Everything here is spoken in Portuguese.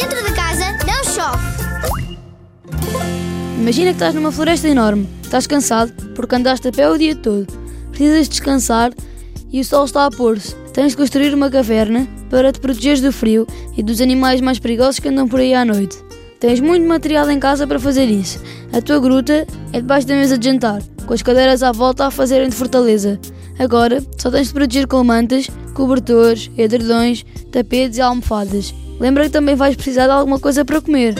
Dentro de casa não chove. Imagina que estás numa floresta enorme. Estás cansado porque andaste a pé o dia todo. Precisas descansar e o sol está a pôr-se. Tens de construir uma caverna para te protegeres do frio e dos animais mais perigosos que andam por aí à noite. Tens muito material em casa para fazer isso. A tua gruta é debaixo da mesa de jantar, com as cadeiras à volta a fazerem de fortaleza. Agora só tens de proteger com mantas, cobertores, edredões, tapetes e almofadas. Lembra que também vais precisar de alguma coisa para comer.